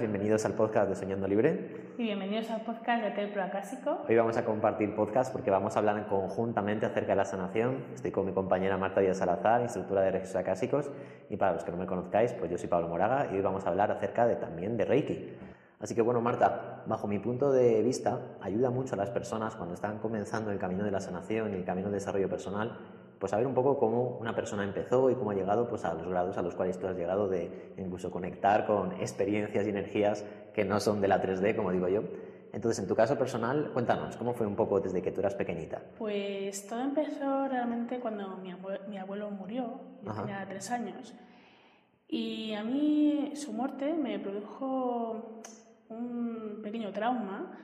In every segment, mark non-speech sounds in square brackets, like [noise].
bienvenidos al podcast de Soñando Libre. Y bienvenidos al podcast de Templo Acásico. Hoy vamos a compartir podcast porque vamos a hablar conjuntamente acerca de la sanación. Estoy con mi compañera Marta Díaz Salazar, instructora de registros acásicos. Y para los que no me conozcáis, pues yo soy Pablo Moraga y hoy vamos a hablar acerca de, también de Reiki. Así que bueno, Marta, bajo mi punto de vista, ayuda mucho a las personas cuando están comenzando el camino de la sanación y el camino del desarrollo personal pues saber un poco cómo una persona empezó y cómo ha llegado pues, a los grados a los cuales tú has llegado de incluso conectar con experiencias y energías que no son de la 3D, como digo yo. Entonces, en tu caso personal, cuéntanos, ¿cómo fue un poco desde que tú eras pequeñita? Pues todo empezó realmente cuando mi abuelo, murió, yo tenía tres años. Y a mí su muerte me produjo un pequeño trauma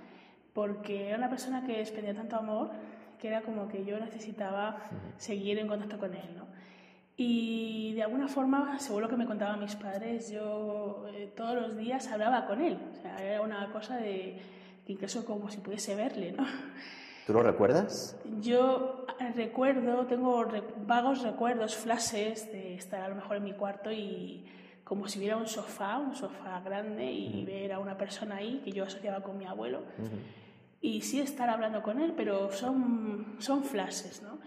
porque era una persona que expendía tanto amor que era como que yo necesitaba seguir en contacto con él, ¿no? Y de alguna forma, según lo que me contaban mis padres, yo eh, todos los días hablaba con él. O sea, era una cosa de incluso como si pudiese verle, ¿no? ¿Tú lo recuerdas? Yo recuerdo, tengo vagos recuerdos, flashes de estar a lo mejor en mi cuarto y como si hubiera un sofá, un sofá grande y ver a una persona ahí que yo asociaba con mi abuelo y sí estar hablando con él, pero son, son flashes, ¿no?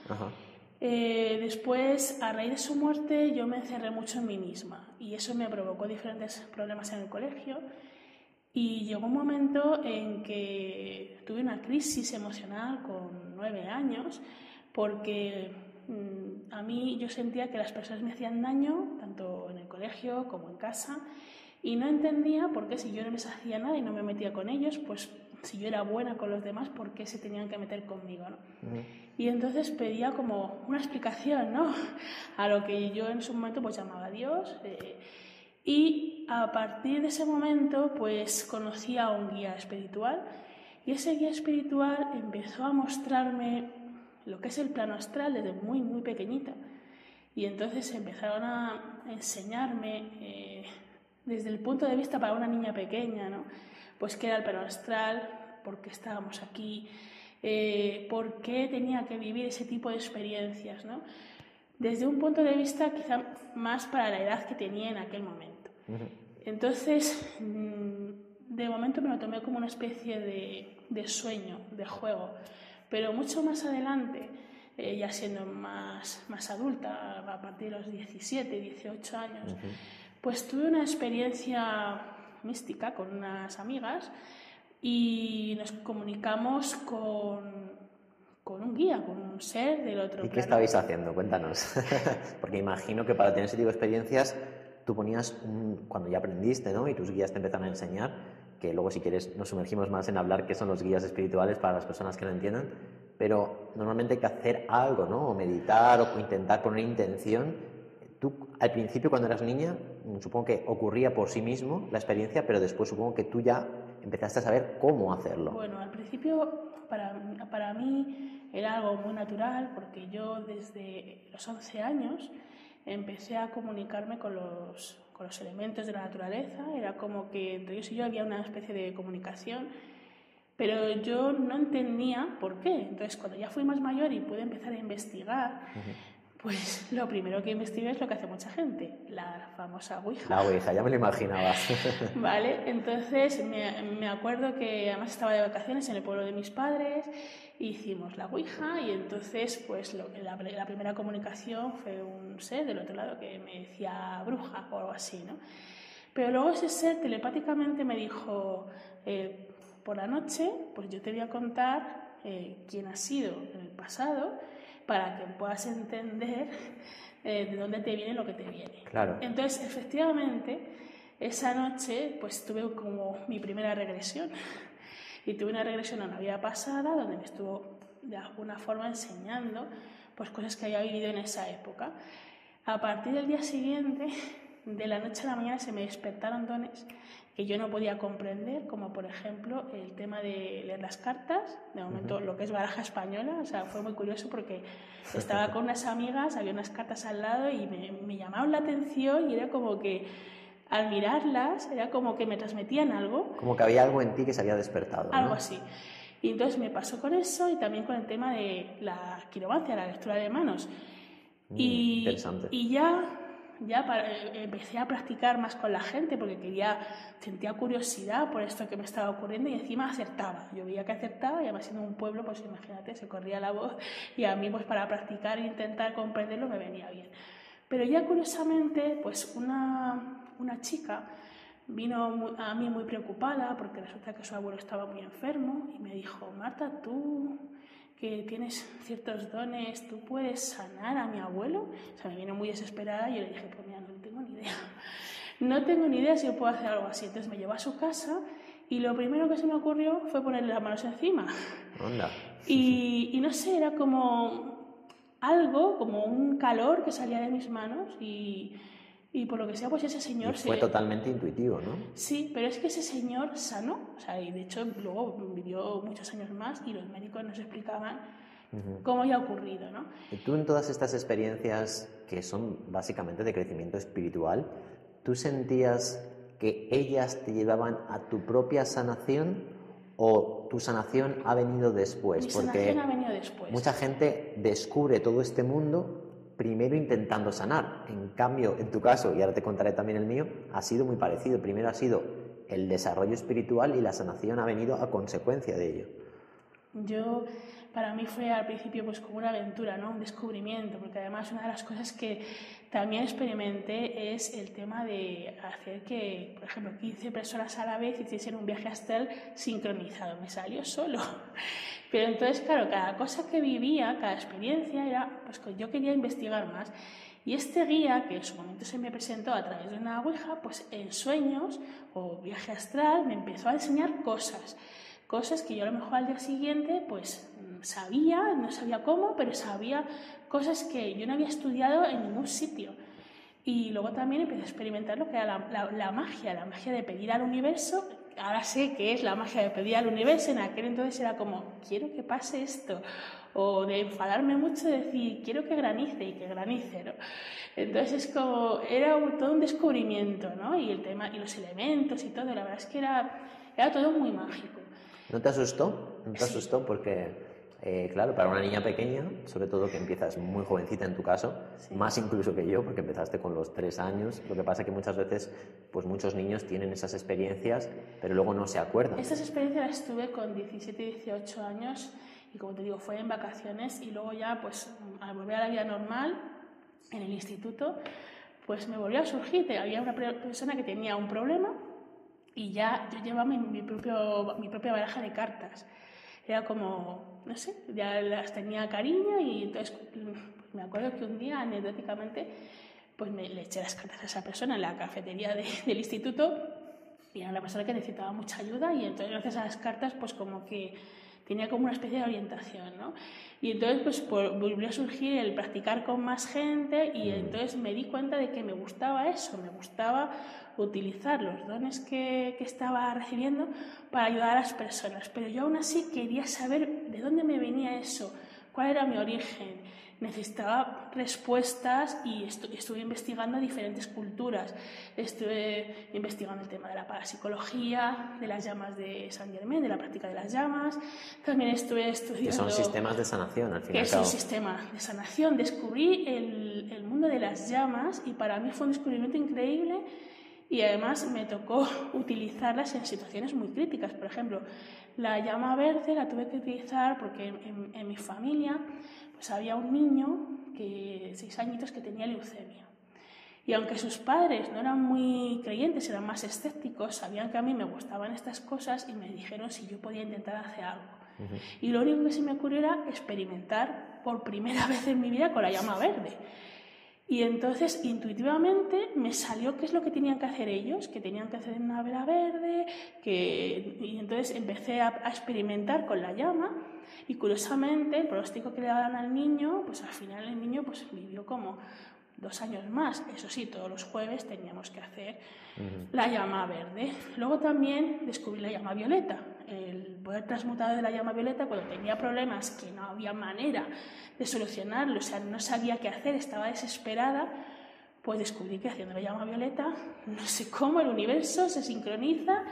Eh, después, a raíz de su muerte, yo me encerré mucho en mí misma y eso me provocó diferentes problemas en el colegio y llegó un momento en que tuve una crisis emocional con nueve años porque mm, a mí yo sentía que las personas me hacían daño, tanto en el colegio como en casa, y no entendía por qué si yo no les hacía nada y no me metía con ellos, pues si yo era buena con los demás, ¿por qué se tenían que meter conmigo? ¿no? Y entonces pedía como una explicación ¿no? [laughs] a lo que yo en su momento pues llamaba Dios. Eh, y a partir de ese momento pues conocí a un guía espiritual y ese guía espiritual empezó a mostrarme lo que es el plano astral desde muy, muy pequeñita. Y entonces empezaron a enseñarme eh, desde el punto de vista para una niña pequeña, ¿no? Pues qué era el plano astral, por qué estábamos aquí, eh, por qué tenía que vivir ese tipo de experiencias, ¿no? Desde un punto de vista quizá más para la edad que tenía en aquel momento. Entonces, mm, de momento me lo tomé como una especie de, sueño, de juego, pero mucho más adelante, eh, ya siendo más, más adulta, a partir de los 17, 18 años, pues tuve una experiencia mística con unas amigas y nos comunicamos con, con un guía, con un ser del otro ¿Y qué estabais haciendo? Cuéntanos. [laughs] Porque imagino que para tener ese tipo de experiencias tú ponías, un, cuando ya aprendiste, ¿no? Y tus guías te empezaron a enseñar, que luego si quieres nos sumergimos más en hablar qué son los guías espirituales para las personas que no entiendan, pero normalmente hay que hacer algo, ¿no? O meditar o intentar poner intención Tú, al principio, cuando eras niña, supongo que ocurría por sí mismo la experiencia, pero después supongo que tú ya empezaste a saber cómo hacerlo. Bueno, al principio para, para mí era algo muy natural porque yo desde los 11 años empecé a comunicarme con los, con los elementos de la naturaleza, era como que entre ellos y yo había una especie de comunicación, pero yo no entendía por qué. Entonces, cuando ya fui más mayor y pude empezar a investigar, pues lo primero que investigué es lo que hace mucha gente, la famosa Ouija. La Ouija, ya me lo imaginaba. [laughs] vale, entonces me, acuerdo que además estaba de vacaciones en el pueblo de mis padres, hicimos la Ouija y entonces pues la, primera comunicación fue un ser del otro lado que me decía bruja o algo así, ¿no? Pero luego ese ser telepáticamente me dijo, eh, por la noche, pues yo te voy a contar eh, quién ha sido en el pasado para que puedas entender eh, de dónde te viene lo que te viene. Claro. Entonces, efectivamente, esa noche pues tuve como mi primera regresión. Y tuve una regresión a una vida pasada donde me estuvo de alguna forma enseñando pues cosas que había vivido en esa época. A partir del día siguiente, de la noche a la mañana, se me despertaron dones que yo no podía comprender, como por ejemplo el tema de leer las cartas, de momento lo que es baraja española, o sea, fue muy curioso porque estaba con unas amigas, había unas cartas al lado y me, me llamaron la atención y era como que al mirarlas era como que me transmitían algo. Como que había algo en ti que se había despertado. Algo así. Y entonces me pasó con eso y también con el tema de la quiromancia, la lectura de manos. Mm, y, y ya ya eh, empecé a practicar más con la gente porque quería, sentía curiosidad por esto que me estaba ocurriendo y encima acertaba. Yo veía que acertaba y además siendo un pueblo, pues imagínate, se corría la voz y a mí pues para practicar e intentar comprenderlo me venía bien. Pero ya curiosamente, pues una, una chica vino a mí muy preocupada porque resulta que su abuelo estaba muy enfermo y me dijo, Marta, tú que tienes ciertos dones, tú puedes sanar a mi abuelo. O sea, me vino muy desesperada y yo le dije, pues mira, no tengo ni idea. [laughs] No tengo ni idea si yo puedo hacer algo así. Entonces me llevó a su casa y lo primero que se me ocurrió fue ponerle las manos encima. Onda. [laughs] Y, y no sé, era como algo, como un calor que salía de mis manos y y por lo que sea, pues ese señor... Y fue totalmente intuitivo, ¿no? Sí, pero es que ese señor sanó, o sea, y de hecho luego vivió muchos años más y los médicos nos explicaban cómo había ocurrido, ¿no? Y tú en todas estas experiencias que son básicamente de crecimiento espiritual, ¿tú sentías que ellas te llevaban a tu propia sanación o tu sanación ha venido después? Mi sanación ha venido después. Mucha gente descubre todo este mundo primero intentando sanar. En cambio, en tu caso, y ahora te contaré también el mío, ha sido muy parecido. Primero ha sido el desarrollo espiritual y la sanación ha venido a consecuencia de ello. Yo, para mí fue al principio pues como una aventura, ¿no? Un descubrimiento, porque además una de las cosas que también experimenté es el tema de hacer que, por ejemplo, 15 personas a la vez hiciesen un viaje astral sincronizado. Me salió solo. [laughs] Pero entonces, claro, cada cosa que vivía, cada experiencia, era, pues yo quería investigar más. Y este guía, que en su momento se me presentó a través de una ouija, pues en sueños o viaje astral me empezó a enseñar cosas. Cosas que yo a lo mejor al día siguiente, pues sabía, no sabía cómo, pero sabía cosas que yo no había estudiado en ningún sitio. Y luego también empecé a experimentar lo que era la, la magia, la magia de pedir al universo ahora sé que es la magia de pedir al universo, en aquel entonces era como, quiero que pase esto, o de enfadarme mucho, de decir, quiero que granice y que granice, ¿no? Entonces es como, era todo un descubrimiento, ¿no? Y el tema, y los elementos y todo, la verdad es que era, era todo muy mágico. ¿No te asustó? ¿No te asustó? Porque eh, claro, para una niña pequeña, sobre todo que empiezas muy jovencita en tu caso, más incluso que yo, porque empezaste con los tres años, lo que pasa es que muchas veces, pues muchos niños tienen esas experiencias, pero luego no se acuerdan. Estas experiencias las tuve con 17 y 18 años y como te digo, fue en vacaciones y luego ya, pues al volver a la vida normal, en el instituto, pues me volvió a surgir, había una persona que tenía un problema y ya yo llevaba mi, propio, mi propia baraja de cartas. Era como no sé, ya las tenía cariño y entonces me acuerdo que un día anecdóticamente pues me le eché las cartas a esa persona en la cafetería [laughs] del instituto y era una persona que necesitaba mucha ayuda y entonces gracias a las cartas pues como que tenía como una especie de orientación, ¿no? Y entonces pues volvió a surgir el practicar con más gente y entonces me di cuenta de que me gustaba eso, me gustaba utilizar los dones que, que, estaba recibiendo para ayudar a las personas. Pero yo aún así quería saber de dónde me venía eso, cuál era mi origen. Necesitaba respuestas y estuve investigando diferentes culturas. Estuve investigando el tema de la parapsicología, de las llamas de San Germain, de la práctica de las llamas. También estuve estudiando... Que son sistemas de sanación, al fin y al cabo. es un sistema de sanación. Descubrí el, el mundo de las llamas y para mí fue un descubrimiento increíble y además me tocó [laughs] utilizarlas en situaciones muy críticas. Por ejemplo, la llama verde la tuve que utilizar porque en, mi familia pues había un niño que seis añitos que tenía leucemia. Y aunque sus padres no eran muy creyentes, eran más escépticos, sabían que a mí me gustaban estas cosas y me dijeron si yo podía intentar hacer algo. Y lo único que se me ocurrió era experimentar por primera [laughs] vez en mi vida con la llama verde. Y entonces intuitivamente me salió qué es lo que tenían que hacer ellos, que tenían que hacer una vela verde, que... y entonces empecé a, experimentar con la llama. Y curiosamente el pronóstico que le daban al niño, pues al final el niño pues vivió como dos años más. Eso sí, todos los jueves teníamos que hacer la llama verde. Luego también descubrí la llama violeta, el poder transmutado de la llama violeta cuando tenía problemas que no había manera de solucionarlo, o sea, no sabía qué hacer, estaba desesperada, pues descubrí que haciendo la llama violeta, no sé cómo, el universo se sincroniza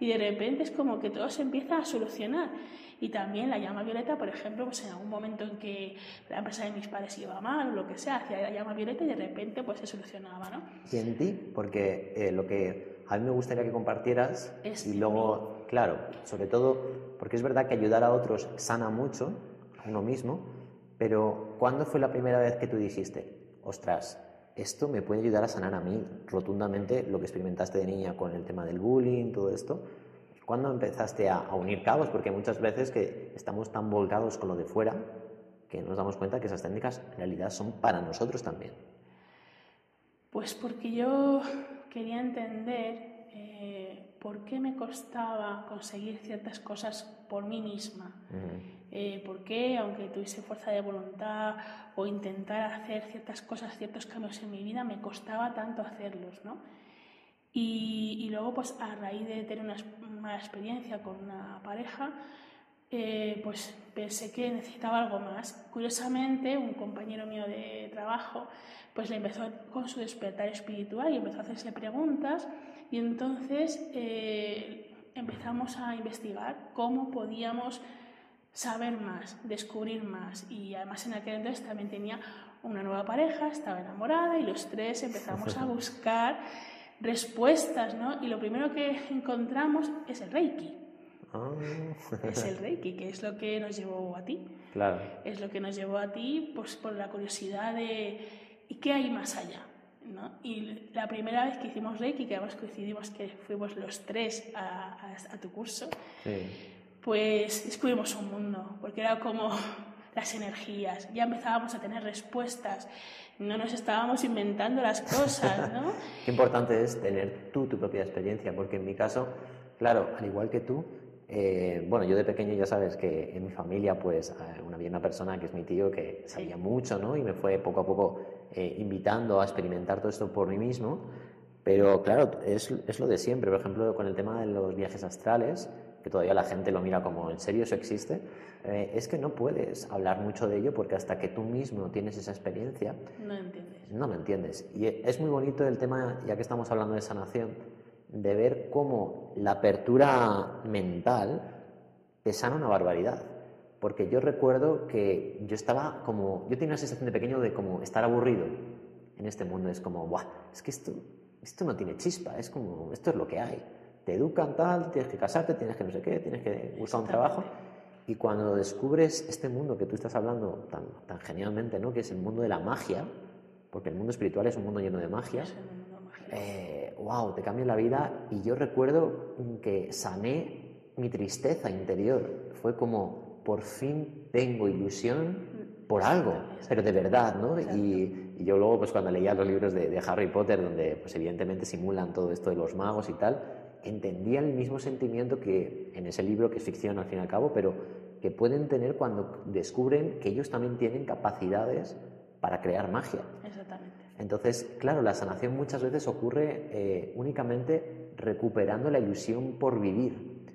y de repente es como que todo se empieza a solucionar. Y también la llama violeta, por ejemplo, pues en algún momento en que la empresa de mis padres iba mal o lo que sea, hacía la llama violeta y de repente pues se solucionaba, ¿no? Y en ti, porque eh, lo que a mí me gustaría que compartieras y luego, claro, sobre todo, porque es verdad que ayudar a otros sana mucho, a uno mismo, pero ¿cuándo fue la primera vez que tú dijiste, ostras, esto me puede ayudar a sanar a mí rotundamente lo que experimentaste de niña con el tema del bullying, todo esto? ¿Cuándo empezaste a, unir cabos? Porque muchas veces que estamos tan volcados con lo de fuera que nos damos cuenta que esas técnicas en realidad son para nosotros también. Pues porque yo quería entender eh, por qué me costaba conseguir ciertas cosas por mí misma. Eh, por qué, aunque tuviese fuerza de voluntad o intentar hacer ciertas cosas, ciertos cambios en mi vida, me costaba tanto hacerlos, ¿no? Y, luego, pues a raíz de tener una mala experiencia con una pareja, eh, pues pensé que necesitaba algo más. Curiosamente, un compañero mío de trabajo, pues le empezó con su despertar espiritual y empezó a hacerse preguntas y entonces eh, empezamos a investigar cómo podíamos saber más, descubrir más y además en aquel entonces también tenía una nueva pareja, estaba enamorada y los tres empezamos a [laughs] buscar respuestas, ¿no? Y lo primero que encontramos es el Reiki. Ah. Es el [laughs] Reiki, que es lo que nos llevó a ti. Claro. Es lo que nos llevó a ti pues, por la curiosidad de ¿y qué hay más allá? ¿no? Y la primera vez que hicimos Reiki, que además coincidimos que fuimos los tres a, a, tu curso, pues descubrimos un mundo, porque era como las energías, ya empezábamos a tener respuestas, no nos estábamos inventando las cosas, ¿no? [laughs] Qué importante es tener tú tu propia experiencia, porque en mi caso, claro, al igual que tú, eh, bueno, yo de pequeño ya sabes que en mi familia, pues, eh, una, había una persona que es mi tío que sabía mucho, ¿no? Y me fue poco a poco eh, invitando a experimentar todo esto por mí mismo. Pero claro, es, es, lo de siempre. Por ejemplo, con el tema de los viajes astrales, que todavía la gente lo mira como, ¿en serio eso existe? Eh, es que no puedes hablar mucho de ello porque hasta que tú mismo tienes esa experiencia, no entiendes. No lo entiendes. Y es muy bonito el tema, ya que estamos hablando de sanación, de ver cómo la apertura mental te sana una barbaridad. Porque yo recuerdo que yo estaba como, yo tenía una sensación de pequeño de como estar aburrido en este mundo. Es como, Buah, es que esto, esto no tiene chispa, es como, esto es lo que hay. Te educan tal, tienes que casarte, tienes que no sé qué, tienes que buscar un trabajo. Y cuando descubres este mundo que tú estás hablando tan, tan genialmente, ¿no? que es el mundo de la magia, porque el mundo espiritual es un mundo lleno de magia, eh, wow, te cambia la vida. Y yo recuerdo que sané mi tristeza interior. Fue como, por fin tengo ilusión por algo, pero de verdad, ¿no? Y, yo luego, pues cuando leía los libros de, de, Harry Potter, donde pues evidentemente simulan todo esto de los magos y tal, entendía el mismo sentimiento que en ese libro, que es ficción al fin y al cabo, pero que pueden tener cuando descubren que ellos también tienen capacidades para crear magia. Exactamente. Entonces, claro, la sanación muchas veces ocurre eh, únicamente recuperando la ilusión por vivir.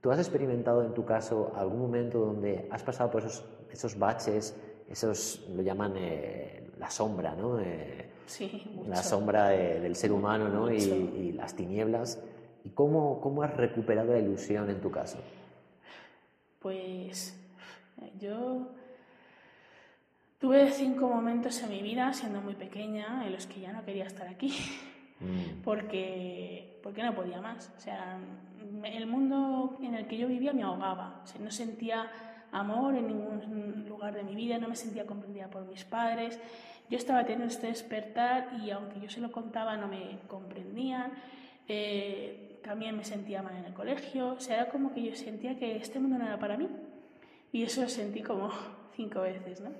¿Tú has experimentado en tu caso algún momento donde has pasado por esos, esos baches, esos lo llaman eh, la sombra, ¿no? Eh, sí, mucho. La sombra del ser humano, ¿no? Y, y, las tinieblas. ¿Y cómo, cómo has recuperado la ilusión en tu caso? Pues yo tuve cinco momentos en mi vida, siendo muy pequeña, en los que ya no quería estar aquí, mm. porque, porque no podía más. O sea, el mundo en el que yo vivía me ahogaba. O no sentía amor en ningún lugar de mi vida, no me sentía comprendida por mis padres. Yo estaba teniendo este despertar y aunque yo se lo contaba no me comprendían. Eh, también me sentía mal en el colegio, o sea, era como que yo sentía que este mundo no era para mí. Y eso lo sentí como [laughs] cinco veces, ¿no?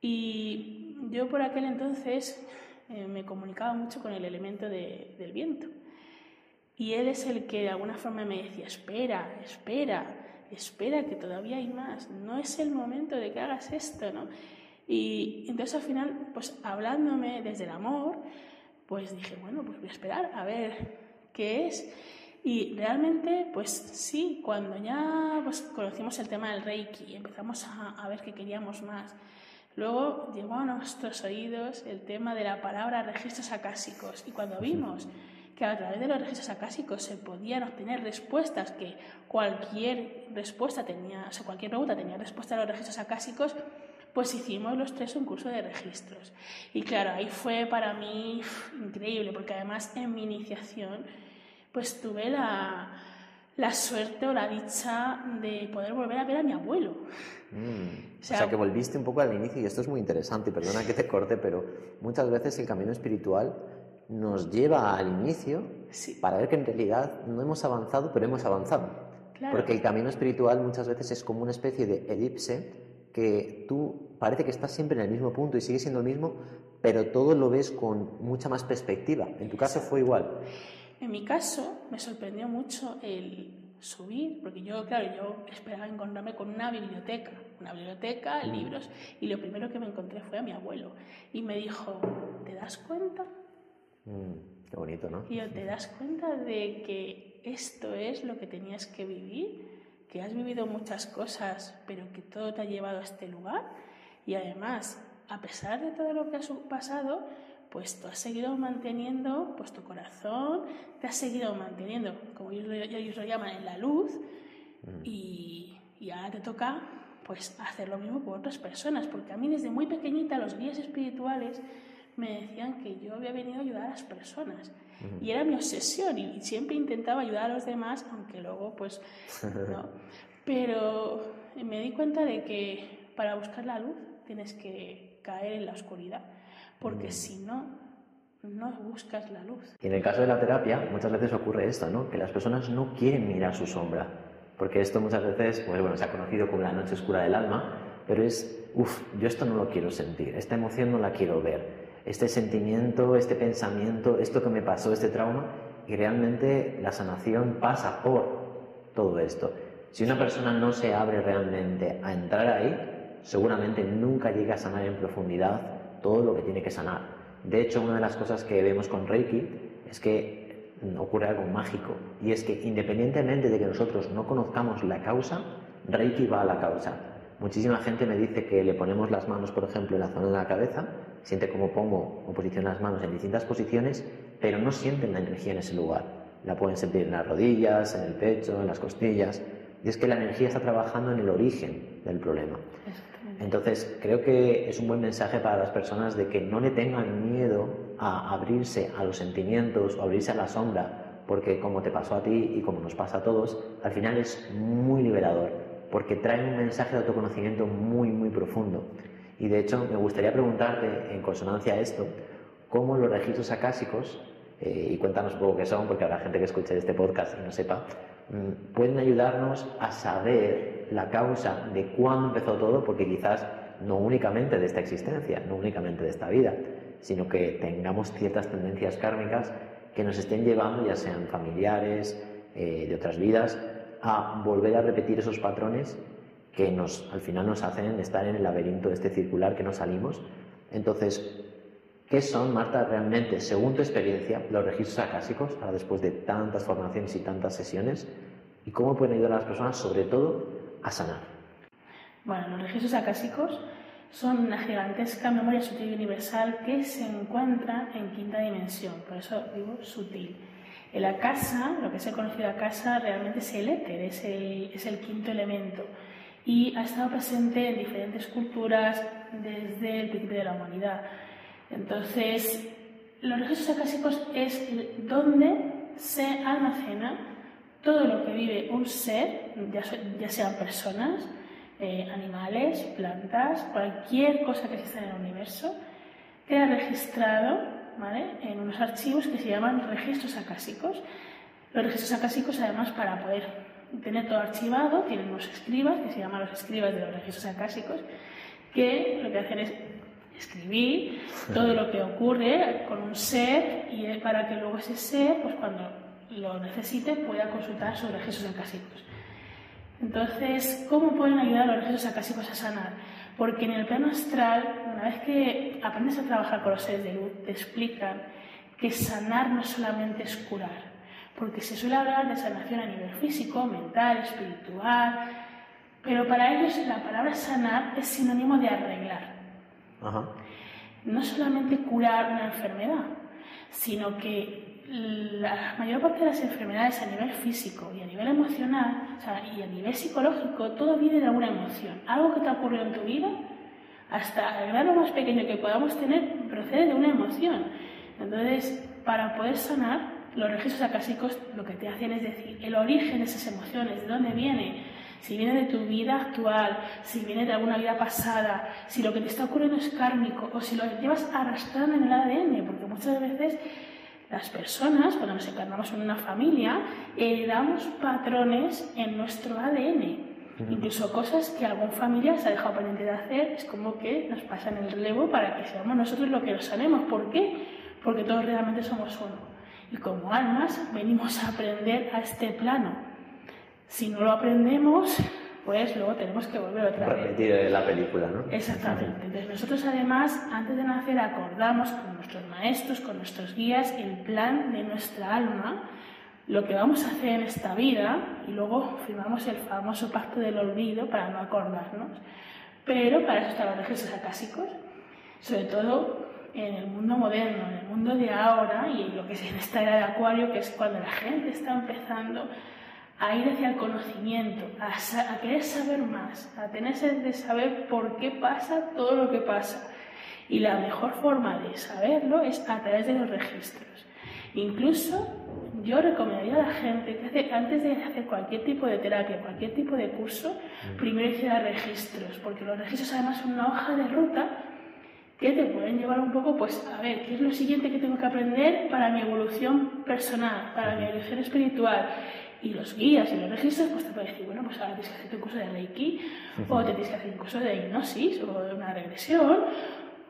Y yo por aquel entonces eh, me comunicaba mucho con el elemento del viento. Y él es el que de alguna forma me decía, espera, espera, espera, que todavía hay más, no es el momento de que hagas esto, ¿no? Y entonces al final, pues hablándome desde el amor, pues dije, bueno, pues voy a esperar a ver qué es. Y realmente, pues sí, cuando ya pues, conocimos el tema del Reiki, empezamos a, a ver que queríamos más. Luego llegó a nuestros oídos el tema de la palabra registros acásicos y cuando vimos que a través de los registros acásicos se podían obtener respuestas, que cualquier respuesta tenía, o sea, cualquier pregunta tenía respuesta a los registros acásicos, pues hicimos los tres un curso de registros. Y claro, ahí fue para mí increíble, porque además en mi iniciación, pues tuve la, la suerte o la dicha de poder volver a ver a mi abuelo. Mm. O, sea, que volviste un poco al inicio y esto es muy interesante, perdona que te corte, pero muchas veces el camino espiritual nos lleva al inicio para ver que en realidad no hemos avanzado, pero hemos avanzado. Porque el camino espiritual muchas veces es como una especie de elipse que tú parece que estás siempre en el mismo punto y sigue siendo el mismo, pero todo lo ves con mucha más perspectiva. En tu caso fue igual. En mi caso me sorprendió mucho el subir, porque yo, claro, yo esperaba encontrarme con una biblioteca, una biblioteca, mm. libros, y lo primero que me encontré fue a mi abuelo. Y me dijo, ¿te das cuenta? Mm, qué bonito, ¿no? Y yo, ¿te das cuenta de que esto es lo que tenías que vivir? Que has vivido muchas cosas, pero que todo te ha llevado a este lugar. Y además, a pesar de todo lo que has pasado, pues tú has seguido manteniendo pues tu corazón, te has seguido manteniendo, como ellos, lo llaman, en la luz, mm. y, y, ahora te toca pues hacer lo mismo por otras personas, porque a mí desde muy pequeñita los guías espirituales me decían que yo había venido a ayudar a las personas. Y era mi obsesión y siempre intentaba ayudar a los demás, aunque luego pues [laughs] no. Pero me di cuenta de que para buscar la luz tienes que caer en la oscuridad, porque mm. si no, no buscas la luz. Y en el caso de la terapia, muchas veces ocurre esto, ¿no? Que las personas no quieren mirar su sombra, porque esto muchas veces, pues bueno, se ha conocido como la noche oscura del alma, pero es, uff, yo esto no lo quiero sentir, esta emoción no la quiero ver, este sentimiento, este pensamiento, esto que me pasó, este trauma, y realmente la sanación pasa por todo esto. Si una persona no se abre realmente a entrar ahí, seguramente nunca llega a sanar en profundidad todo lo que tiene que sanar. De hecho, una de las cosas que vemos con Reiki es que ocurre algo mágico y es que independientemente de que nosotros no conozcamos la causa, Reiki va a la causa. Muchísima gente me dice que le ponemos las manos, por ejemplo, en la zona de la cabeza, siente como pongo o posiciono las manos en distintas posiciones, pero no sienten la energía en ese lugar. La pueden sentir en las rodillas, en el pecho, en las costillas. Y es que la energía está trabajando en el origen del problema. Entonces, creo que es un buen mensaje para las personas de que no le tengan miedo a abrirse a los sentimientos o abrirse a la sombra, porque como te pasó a ti y como nos pasa a todos, al final es muy liberador, porque trae un mensaje de autoconocimiento muy, muy profundo. Y de hecho, me gustaría preguntarte, en consonancia a esto, cómo los registros acásicos, eh, y cuéntanos un poco qué son, porque habrá gente que escuche este podcast y no sepa, pueden ayudarnos a saber la causa de cuándo empezó todo, porque quizás no únicamente de esta existencia, no únicamente de esta vida, sino que tengamos ciertas tendencias kármicas que nos estén llevando, ya sean familiares, eh, de otras vidas, a volver a repetir esos patrones que nos, al final nos hacen estar en el laberinto de este circular que no salimos. Entonces, ¿qué son, Marta, realmente, según tu experiencia, los registros acásicos, ahora después de tantas formaciones y tantas sesiones? ¿Y cómo pueden ayudar a las personas, sobre todo, a sanar? Bueno, los registros acásicos son una gigantesca memoria sutil y universal que se encuentra en quinta dimensión, por eso digo sutil. En la casa, lo que se ha conocido a casa, realmente es el éter, es el, es el quinto elemento y ha estado presente en diferentes culturas desde el principio de la humanidad. Entonces, los registros acásicos es donde se almacena todo lo que vive un ser, ya, sean personas, eh, animales, plantas, cualquier cosa que exista en el universo, queda registrado en unos archivos que se llaman registros acásicos. Los registros acásicos, además, para poder tener todo archivado, tienen unos escribas, que se llaman los escribas de los registros acásicos, que lo que hacen es escribir todo lo que ocurre con un ser y para que luego ese ser, pues cuando lo necesite pueda consultar sobre registros acásicos. Entonces, ¿cómo pueden ayudar los registros acásicos a sanar? Porque en el plano astral, una vez que aprendes a trabajar con los seres de luz, te explican que sanar no solamente es curar, porque se suele hablar de sanación a nivel físico, mental, espiritual, pero para ellos la palabra sanar es sinónimo de arreglar. No solamente curar una enfermedad, sino que la mayor parte de las enfermedades a nivel físico y a nivel emocional o sea, y a nivel psicológico, todo viene de alguna emoción. Algo que te ha ocurrido en tu vida, hasta el grado más pequeño que podamos tener, procede de una emoción. Entonces, para poder sanar, los registros acásicos lo que te hacen es decir el origen de esas emociones, de dónde viene, si viene de tu vida actual, si viene de alguna vida pasada, si lo que te está ocurriendo es kármico o si lo llevas arrastrando en el ADN, porque muchas veces las personas, cuando nos encarnamos en una familia, heredamos patrones en nuestro ADN. Incluso cosas que algún familiar se ha dejado pendiente de hacer, es como que nos pasan el relevo para que seamos nosotros lo que lo sanemos. ¿Por qué? Porque todos realmente somos uno. Y como almas venimos a aprender a este plano. Si no lo aprendemos, pues luego tenemos que volver otra vez. Repetir la película, ¿no? Exactamente. Entonces nosotros además, antes de nacer, acordamos con nuestros maestros, con nuestros guías, el plan de nuestra alma, lo que vamos a hacer en esta vida, y luego firmamos el famoso pacto del olvido para no acordarnos. Pero para eso están los registros acásicos, sobre todo en el mundo moderno, en el mundo de ahora y en lo que [laughs] es en esta era de acuario, que es cuando la gente está empezando a ir hacia el conocimiento, a, querer saber más, a tener sed de saber por qué pasa todo lo que pasa. Y la mejor forma de saberlo es a través de los registros. Incluso yo recomendaría a la gente que antes de hacer cualquier tipo de terapia, cualquier tipo de curso, mm. primero hiciera registros, porque los registros además son una hoja de ruta que te pueden llevar un poco, pues, a ver, ¿qué es lo siguiente que tengo que aprender para mi evolución personal, para mi evolución espiritual? Y los guías y los registros, pues te pueden decir, bueno, pues ahora tienes que hacer un curso de Reiki, o te tienes que hacer un curso de hipnosis, o de una regresión,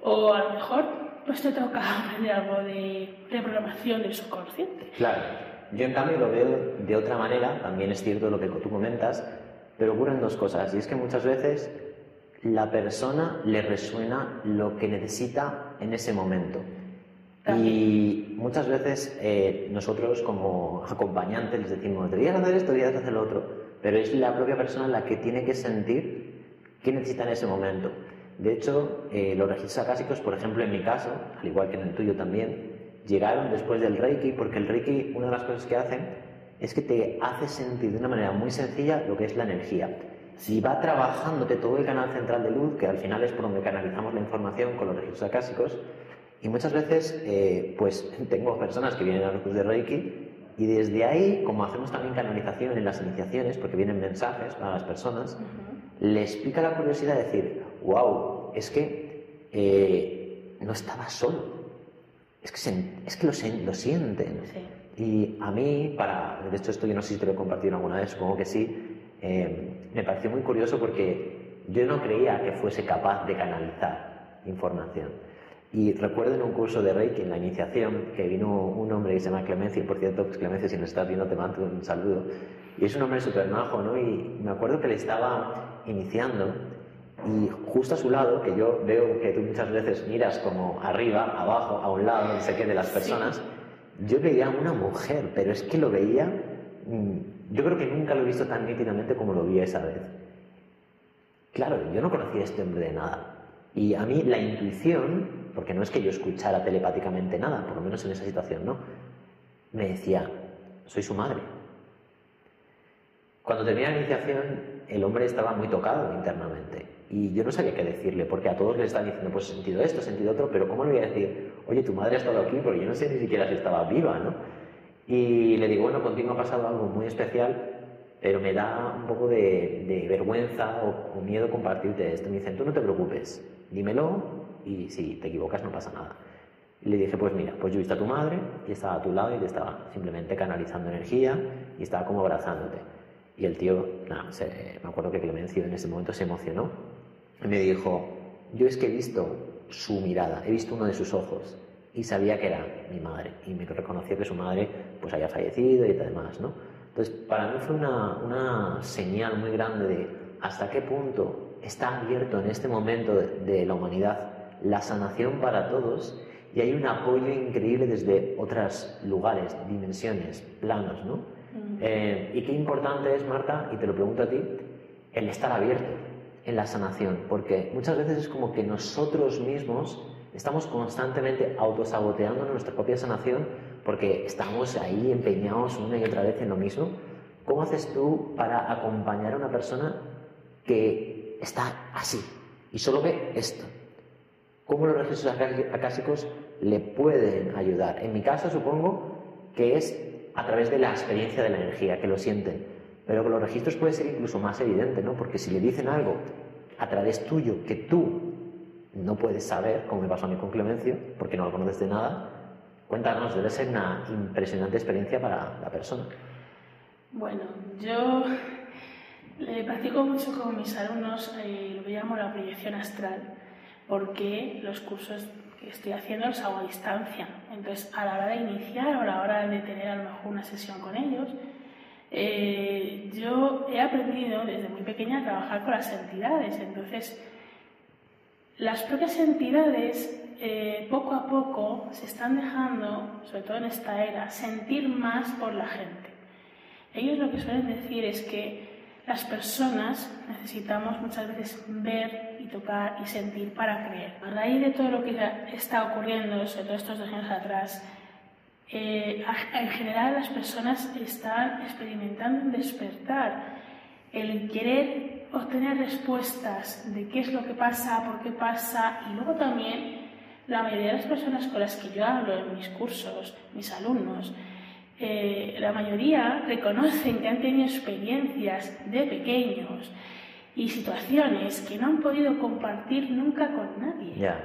o a lo mejor, pues te toca [laughs] aprender algo de reprogramación del subconsciente. Claro, yo en cambio lo veo de otra manera, también es cierto lo que tú comentas, pero ocurren dos cosas, y es que muchas veces la persona le resuena lo que necesita en ese momento. Y muchas veces eh, nosotros como acompañantes les decimos, deberías hacer esto, deberías hacer lo otro, pero es la propia persona la que tiene que sentir qué necesita en ese momento. De hecho, eh, los registros acásicos, por ejemplo, en mi caso, al igual que en el tuyo también, llegaron después del Reiki, porque el Reiki, una de las cosas que hacen es que te hace sentir de una manera muy sencilla lo que es la energía. Si va trabajándote todo el canal central de luz, que al final es por donde canalizamos la información con los registros acásicos, y muchas veces, eh, pues [laughs] tengo personas que vienen a los cursos de Reiki y desde ahí, como hacemos también canalización en las iniciaciones, porque vienen mensajes para las personas, les pica la curiosidad de decir, wow, es que eh, no estaba solo, es que, es que lo, lo sienten. Y a mí, para, de hecho esto yo no sé si te lo he compartido alguna vez, supongo que sí, eh, me pareció muy curioso porque yo no creía que fuese capaz de canalizar información. Y recuerdo en un curso de Reiki, en la iniciación, que vino un hombre que se llama Clemencio, por cierto, pues Clemencio, si nos estás viendo, te mando un saludo. Y es un hombre súper majo, ¿no? Y me acuerdo que le estaba iniciando y justo a su lado, que yo veo que tú muchas veces miras como arriba, abajo, a un lado, no sé qué, de las personas, yo veía una mujer, pero es que lo veía mm, yo creo que nunca lo he visto tan nítidamente como lo vi esa vez. Claro, yo no conocía a este hombre de nada. Y a mí la intuición, porque no es que yo escuchara telepáticamente nada, por lo menos en esa situación, ¿no? Me decía, soy su madre. Cuando terminé la iniciación, el hombre estaba muy tocado internamente. Y yo no sabía qué decirle, porque a todos le estaban diciendo, pues sentido esto, sentido otro, pero ¿cómo le voy a decir, oye, tu madre ha estado aquí? Porque yo no sé ni siquiera si estaba viva, ¿no? Y le digo, bueno, contigo ha pasado algo muy especial, pero me da un poco de, vergüenza o, miedo compartirte esto. Me dicen, tú no te preocupes, dímelo y si te equivocas no pasa nada. Y le dije, pues mira, pues yo he visto a tu madre y estaba a tu lado y te estaba simplemente canalizando energía y estaba como abrazándote. Y el tío, nada, me acuerdo que Clemencio en ese momento se emocionó y me dijo, yo es que he visto su mirada, he visto uno de sus ojos y sabía que era mi madre y me reconoció que su madre pues había fallecido y demás, ¿no? Entonces, para mí fue una, una señal muy grande de hasta qué punto está abierto en este momento de, la humanidad la sanación para todos y hay un apoyo increíble desde otros lugares, dimensiones, planos, ¿no? Eh, y qué importante es, Marta, y te lo pregunto a ti, el estar abierto en la sanación, porque muchas veces es como que nosotros mismos Estamos constantemente autosaboteando nuestra propia sanación porque estamos ahí empeñados una y otra vez en lo mismo. ¿Cómo haces tú para acompañar a una persona que está así y solo ve esto? ¿Cómo los registros acásicos le pueden ayudar? En mi caso supongo que es a través de la experiencia de la energía, que lo sienten. Pero con los registros puede ser incluso más evidente, ¿no? Porque si le dicen algo a través tuyo que tú no puedes saber, como me pasó a mí con Clemencio, porque no lo conoces de nada, cuéntanos, debe ser una impresionante experiencia para la persona. Bueno, yo le practico mucho con mis alumnos eh, lo que llamo la proyección astral, porque los cursos que estoy haciendo los hago a distancia. Entonces, a la hora de iniciar o a la hora de tener a lo mejor una sesión con ellos, eh, yo he aprendido desde muy pequeña a trabajar con las entidades. Entonces, las propias entidades eh, poco a poco se están dejando, sobre todo en esta era, sentir más por la gente. Ellos lo que suelen decir es que las personas necesitamos muchas veces ver y tocar y sentir para creer. A raíz de todo lo que está ocurriendo, sobre todo estos dos años atrás, eh, en general las personas están experimentando un despertar, el querer obtener respuestas de qué es lo que pasa, por qué pasa, y luego también la mayoría de las personas con las que yo hablo en mis cursos, mis alumnos, eh, la mayoría reconocen que han tenido experiencias de pequeños y situaciones que no han podido compartir nunca con nadie. Ya,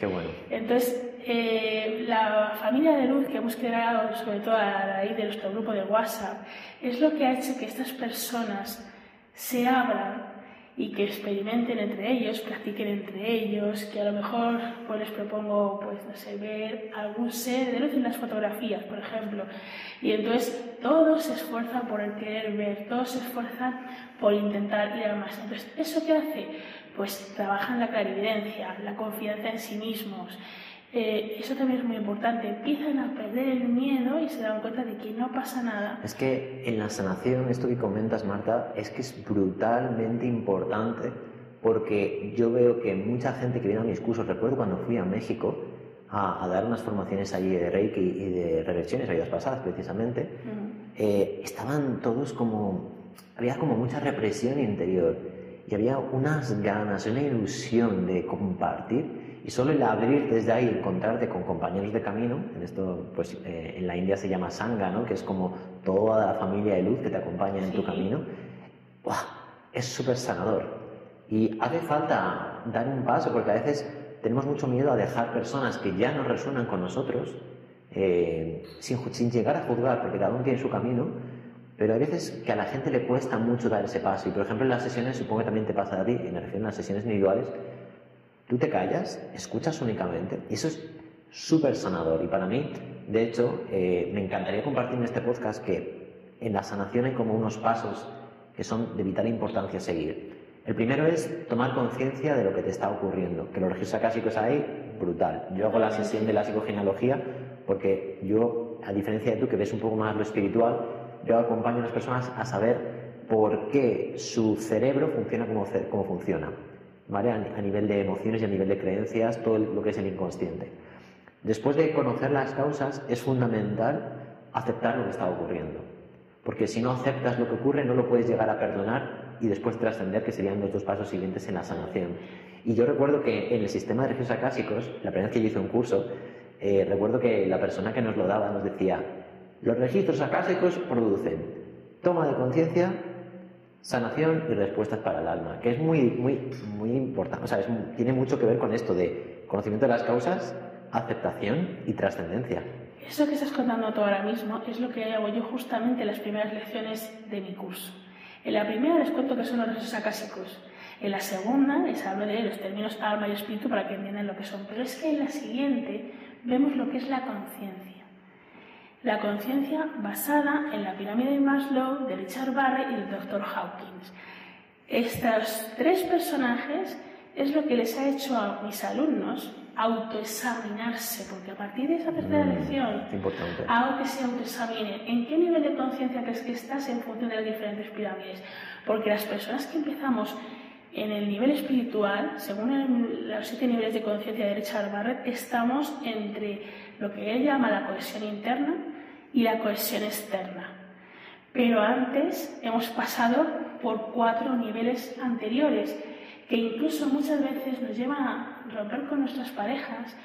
qué bueno. Entonces, eh, la familia de luz que hemos creado, sobre todo a raíz de nuestro grupo de WhatsApp, es lo que ha hecho que estas personas se abran y que experimenten entre ellos, practiquen entre ellos, que a lo mejor pues les propongo, pues no sé, ver algún ser de luz en las fotografías, por ejemplo. Y entonces todos se esfuerzan por el querer ver, todos se esfuerzan por intentar ir a más. Entonces, ¿eso qué hace? Pues trabajan la clarividencia, la confianza en sí mismos, eh, eso también es muy importante. Empiezan a perder el miedo y se dan cuenta de que no pasa nada. Es que en la sanación, esto que comentas, Marta, es que es brutalmente importante porque yo veo que mucha gente que viene a mis cursos, recuerdo cuando fui a México a, dar unas formaciones allí de Reiki y de reversiones, ayudas pasadas precisamente, eh, estaban todos como, había como mucha represión interior y había unas ganas, una ilusión de compartir y solo el abrir desde ahí, encontrarte con compañeros de camino, en esto, pues eh, en la India se llama Sangha, ¿no? que es como toda la familia de luz que te acompaña en tu camino, es súper sanador. Y hace falta dar un paso, porque a veces tenemos mucho miedo a dejar personas que ya no resuenan con nosotros, eh, sin, sin llegar a juzgar, porque cada uno tiene su camino, pero a veces que a la gente le cuesta mucho dar ese paso. Y por ejemplo, en las sesiones, supongo que también te pasa a ti, me refiero a las sesiones individuales, Tú te callas, escuchas únicamente. Y eso es súper sanador. Y para mí, de hecho, eh, me encantaría compartir en este podcast que en la sanación hay como unos pasos que son de vital importancia seguir. El primero es tomar conciencia de lo que te está ocurriendo. Que los registros acásicos hay, brutal. Yo hago la sesión de la psicogenealogía porque yo, a diferencia de tú que ves un poco más lo espiritual, yo acompaño a las personas a saber por qué su cerebro funciona como, como funciona. A, nivel de emociones y a nivel de creencias, todo lo que es el inconsciente. Después de conocer las causas, es fundamental aceptar lo que está ocurriendo. Porque si no aceptas lo que ocurre, no lo puedes llegar a perdonar y después trascender, que serían los dos pasos siguientes en la sanación. Y yo recuerdo que en el sistema de registros acásicos, la primera vez que yo hice un curso, eh, recuerdo que la persona que nos lo daba nos decía, los registros acásicos producen toma de conciencia, sanación y respuestas para el alma, que es muy, muy, muy importante. O sea, tiene mucho que ver con esto de conocimiento de las causas, aceptación y trascendencia. Eso que estás contando tú ahora mismo es lo que hago yo justamente en las primeras lecciones de mi curso. En la primera les cuento que son los resos acásicos. En la segunda les hablo de los términos alma y espíritu para que entiendan lo que son. Pero es que en la siguiente vemos lo que es la conciencia la conciencia basada en la pirámide de Maslow de Richard Barre y del Dr. Hawkins. Estos tres personajes es lo que les ha hecho a mis alumnos autoexaminarse, porque a partir de esa tercera mm, lección hago que se autoexaminen en qué nivel de conciencia crees que estás en función de las diferentes pirámides. Porque las personas que empezamos en el nivel espiritual, según los siete niveles de conciencia de Richard Barrett, estamos entre lo que él llama la cohesión interna y la cohesión externa. Pero antes hemos pasado por cuatro niveles anteriores que incluso muchas veces nos llevan a romper con nuestras parejas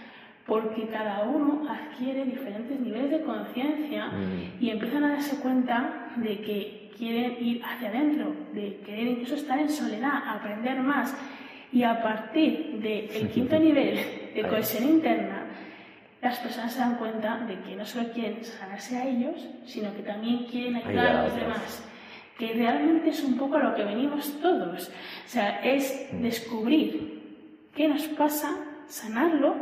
porque cada uno adquiere diferentes niveles de conciencia Mm. y empiezan a darse cuenta de que quieren ir hacia adentro, de querer incluso estar en soledad, aprender más. Y a partir del quinto [laughs] nivel de cohesión interna, las personas se dan cuenta de que no solo quieren sanarse a ellos, sino que también quieren ayudar a los demás. Que realmente es un poco a lo que venimos todos. O sea, es Mm. descubrir qué nos pasa, sanarlo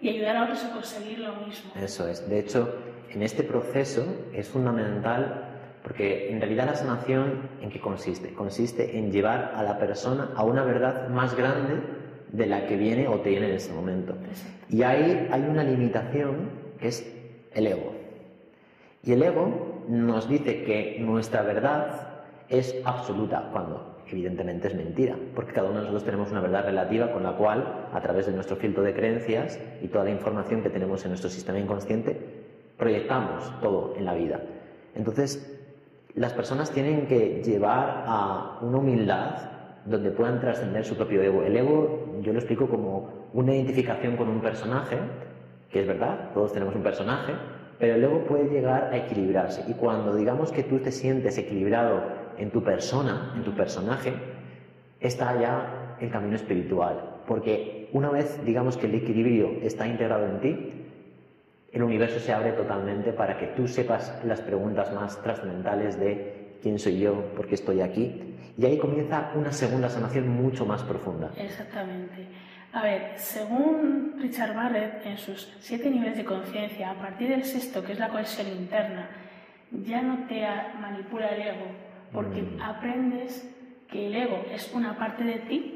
y ayudar a otros a conseguir lo mismo. Eso es. De hecho, en este proceso es fundamental porque en realidad la sanación en qué consiste? Consiste en llevar a la persona a una verdad más grande de la que viene o tiene en ese momento. Y ahí hay una limitación que es el ego. Y el ego nos dice que nuestra verdad es absoluta, cuando evidentemente es mentira, porque cada uno de nosotros tenemos una verdad relativa con la cual, a través de nuestro filtro de creencias y toda la información que tenemos en nuestro sistema inconsciente, proyectamos todo en la vida. Entonces, las personas tienen que llevar a una humildad donde puedan trascender su propio ego. El ego yo lo explico como una identificación con un personaje, que es verdad, todos tenemos un personaje, pero el ego puede llegar a equilibrarse. Y cuando digamos que tú te sientes equilibrado en tu persona, en tu personaje, está ya el camino espiritual. Porque una vez digamos que el equilibrio está integrado en ti, el universo se abre totalmente para que tú sepas las preguntas más trascendentales de quién soy yo, por qué estoy aquí. Y ahí comienza una segunda sanación mucho más profunda. Exactamente. A ver, según Richard Barrett, en sus siete niveles de conciencia, a partir del sexto, que es la cohesión interna, ya no te manipula el ego, porque Mm. aprendes que el ego es una parte de ti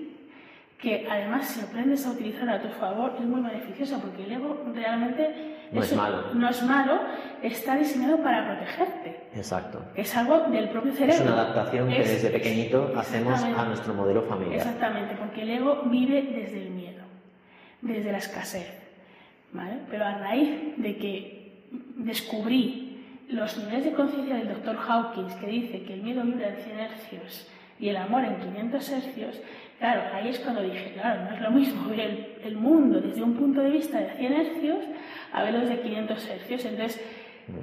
que además si aprendes a utilizar a tu favor es muy beneficiosa porque el ego realmente No es malo. no es malo, está diseñado para protegerte. Exacto. Es algo del propio cerebro. Es una adaptación que Es- desde pequeñito hacemos a nuestro modelo familiar. Exactamente, porque el ego vive desde el miedo, desde la escasez. ¿vale? Pero a raíz de que descubrí los niveles de conciencia del doctor Hawkins, que dice que el miedo vibra en 100 hercios y el amor en 500 hercios, claro, ahí es cuando dije, claro, no es lo mismo [laughs] ver el, el mundo desde un punto de vista de 100 hercios a verlo desde 500 hercios. Entonces,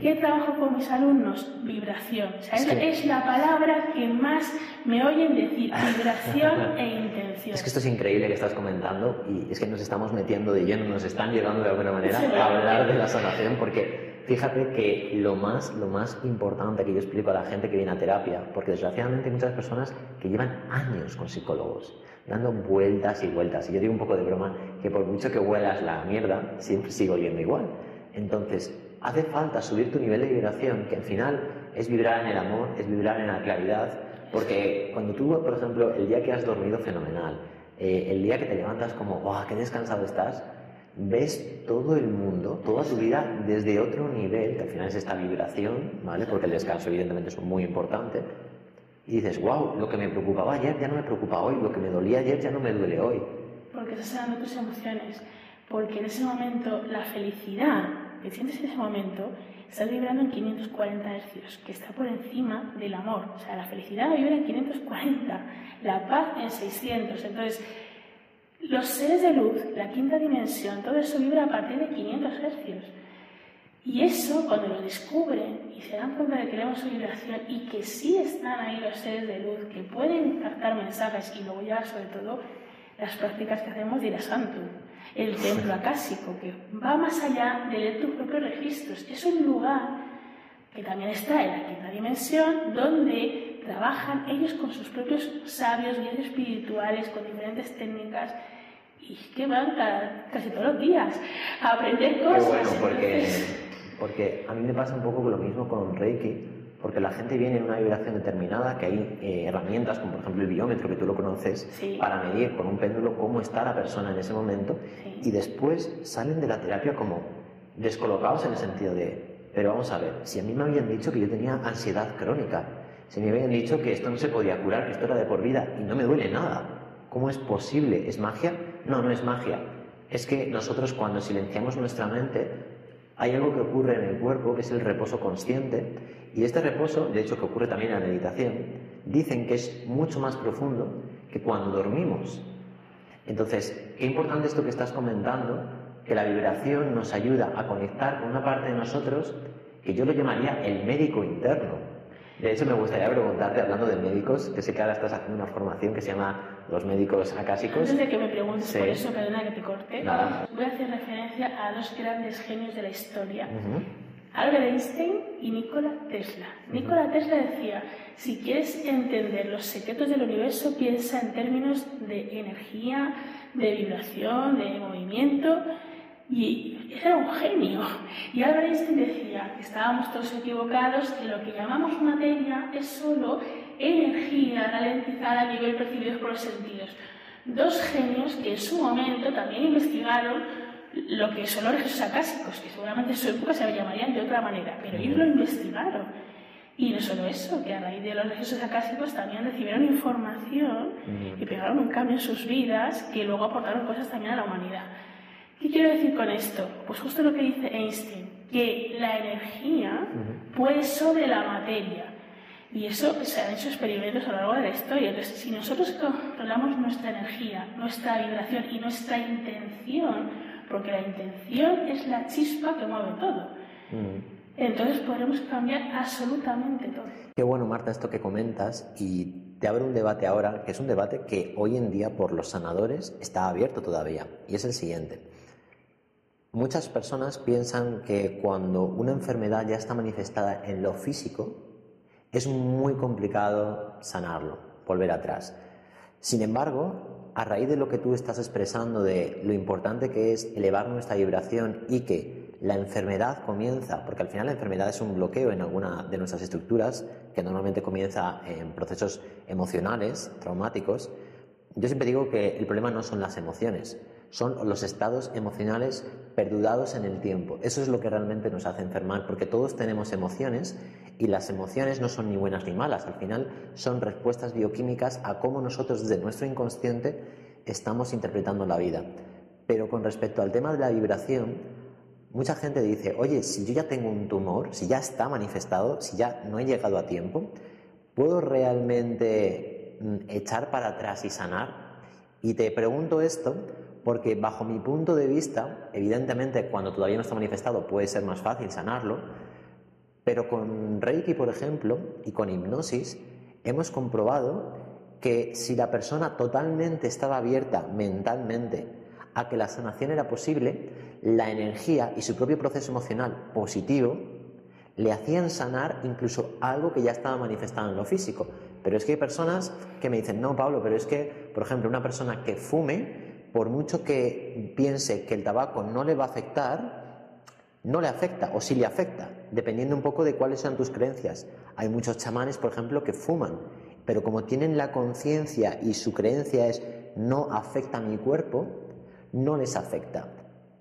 ¿qué trabajo con mis alumnos? Vibración. O sea, Es que- es la palabra que más me oyen decir, [laughs] vibración e intención. Es que esto es increíble que estás comentando y es que nos estamos metiendo de lleno, nos están llevando de alguna manera Sí. a hablar de la sanación porque fíjate que lo más, lo más importante que yo explico a la gente que viene a terapia, porque desgraciadamente hay muchas personas que llevan años con psicólogos, dando vueltas y vueltas. Y yo digo un poco de broma que por mucho que huelas la mierda, siempre sigo oliendo igual. Entonces, hace falta subir tu nivel de vibración, que al final es vibrar en el amor, es vibrar en la claridad, porque cuando tú, por ejemplo, el día que has dormido fenomenal, eh, el día que te levantas como, ¡oh, qué descansado estás! Ves todo el mundo, toda tu vida desde otro nivel, que al final es esta vibración, ¿vale? Porque el descanso evidentemente es muy importante. Y dices, wow, lo que me preocupaba ayer ya no me preocupa hoy, lo que me dolía ayer ya no me duele hoy. Porque estás sanando tus emociones. Porque en ese momento la felicidad que sientes en ese momento estás vibrando en 540 hercios, que está por encima del amor. O sea, la felicidad vibra en 540, la paz en 600. Entonces, los seres de luz, la quinta dimensión, todo eso vibra a partir de 500 hercios. Y eso, cuando lo descubren y se dan cuenta de que tenemos su vibración y que sí están ahí los seres de luz, que pueden captar mensajes y luego ya, sobre todo, las prácticas que hacemos a Santo, el templo acásico, que va más allá de leer tus propios registros. Es un lugar que también está en la quinta dimensión, donde trabajan ellos con sus propios sabios, guías espirituales, con diferentes técnicas, y que van cada- casi todos los días a aprender cosas. bueno, porque, porque a mí me pasa un poco lo mismo con Reiki, porque la gente viene en una vibración determinada, que hay eh, herramientas como por ejemplo el biómetro, que tú lo conoces, Sí. para medir con un péndulo cómo está la persona en ese momento, Sí. y después salen de la terapia como descolocados en el sentido de, pero vamos a ver, si a mí me habían dicho que yo tenía ansiedad crónica, si me habían dicho que esto no se podía curar, que esto era de por vida y no me duele nada, ¿cómo es posible? ¿Es magia? No, no es magia. Es que nosotros cuando silenciamos nuestra mente, hay algo que ocurre en el cuerpo que es el reposo consciente y este reposo, de hecho que ocurre también en la meditación, dicen que es mucho más profundo que cuando dormimos. Entonces, qué importante esto que estás comentando, que la vibración nos ayuda a conectar con una parte de nosotros que yo lo llamaría el médico interno. De hecho, me gustaría preguntarte, hablando de médicos, que sé que ahora estás haciendo una formación que se llama Los médicos acásicos. Antes de que me preguntes por eso, perdona que te corte, voy a hacer referencia a dos grandes genios de la historia. Albert Einstein y Nikola Tesla. Nikola Tesla decía, si quieres entender los secretos del universo, piensa en términos de energía, de vibración, de movimiento, y era un genio. Y Albert Einstein decía que estábamos todos equivocados, que lo que llamamos materia es solo energía ralentizada a nivel percibido por los sentidos. Dos genios que en su momento también investigaron lo que son los registros acásicos, que seguramente en su época se llamarían de otra manera, pero ellos lo investigaron. Y no solo eso, que a raíz de los registros acásicos también recibieron información y pegaron un cambio en sus vidas que luego aportaron cosas también a la humanidad. ¿Qué quiero decir con esto? Pues justo lo que dice Einstein, que la energía puede sobre la materia. Y eso se han hecho experimentos a lo largo de la historia. Entonces, si nosotros controlamos nuestra energía, nuestra vibración y nuestra intención, porque la intención es la chispa que mueve todo, entonces podremos cambiar absolutamente todo. Qué bueno, Marta, esto que comentas y te abre un debate ahora, que es un debate que hoy en día por los sanadores está abierto todavía, y es el siguiente. Muchas personas piensan que cuando una enfermedad ya está manifestada en lo físico, es muy complicado sanarlo, volver atrás. Sin embargo, a raíz de lo que tú estás expresando de lo importante que es elevar nuestra vibración y que la enfermedad comienza, porque al final la enfermedad es un bloqueo en alguna de nuestras estructuras, que normalmente comienza en procesos emocionales, traumáticos, yo siempre digo que el problema no son las emociones, son los estados emocionales perdurados en el tiempo. Eso es lo que realmente nos hace enfermar, porque todos tenemos emociones y las emociones no son ni buenas ni malas, al final son respuestas bioquímicas a cómo nosotros desde nuestro inconsciente estamos interpretando la vida. Pero con respecto al tema de la vibración, mucha gente dice, oye, si yo ya tengo un tumor, si ya está manifestado, si ya no he llegado a tiempo, ¿puedo realmente mm, echar para atrás y sanar? Y te pregunto esto porque bajo mi punto de vista, evidentemente cuando todavía no está manifestado puede ser más fácil sanarlo, pero con Reiki, por ejemplo, y con hipnosis, hemos comprobado que si la persona totalmente estaba abierta mentalmente a que la sanación era posible, la energía y su propio proceso emocional positivo le hacían sanar incluso algo que ya estaba manifestado en lo físico. Pero es que hay personas que me dicen, no, Pablo, pero es que, por ejemplo, una persona que fume por mucho que piense que el tabaco no le va a afectar, no le afecta o sí le afecta, dependiendo un poco de cuáles sean tus creencias. Hay muchos chamanes, por ejemplo, que fuman, pero como tienen la conciencia y su creencia es no afecta a mi cuerpo, no les afecta.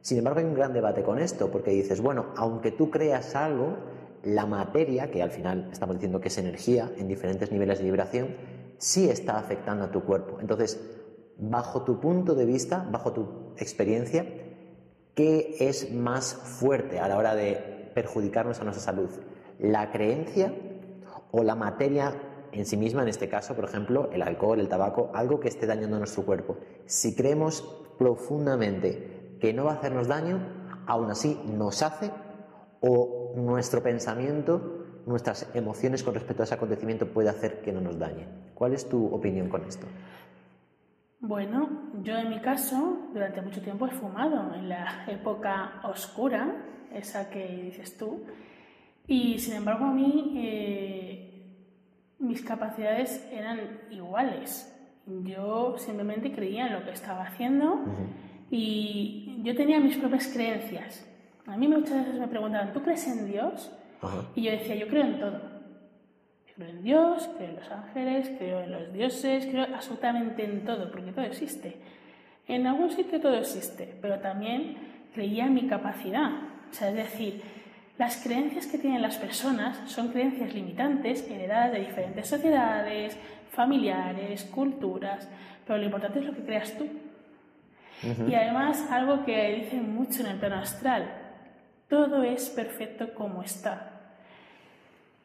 Sin embargo, hay un gran debate con esto, porque dices, bueno, aunque tú creas algo, la materia, que al final estamos diciendo que es energía en diferentes niveles de vibración, sí está afectando a tu cuerpo. Entonces, bajo tu punto de vista, bajo tu experiencia, ¿qué es más fuerte a la hora de perjudicarnos a nuestra salud? ¿La creencia o la materia en sí misma, en este caso, por ejemplo, el alcohol, el tabaco, algo que esté dañando nuestro cuerpo? Si creemos profundamente que no va a hacernos daño, aún así nos hace o nuestro pensamiento, nuestras emociones con respecto a ese acontecimiento puede hacer que no nos dañe. ¿Cuál es tu opinión con esto? Bueno, yo en mi caso durante mucho tiempo he fumado en la época oscura, esa que dices tú, y sin embargo a mí eh, mis capacidades eran iguales. Yo simplemente creía en lo que estaba haciendo y yo tenía mis propias creencias. A mí muchas veces me preguntaban, ¿tú crees en Dios? Y yo decía, yo creo en todo creo en Dios, creo en los ángeles, creo en los dioses, creo absolutamente en todo, porque todo existe. En algún sitio todo existe, pero también creía en mi capacidad. O sea, es decir, las creencias que tienen las personas son creencias limitantes heredadas de diferentes sociedades, familiares, culturas, pero lo importante es lo que creas tú. Y además, algo que dicen mucho en el plano astral, Todo es perfecto como está.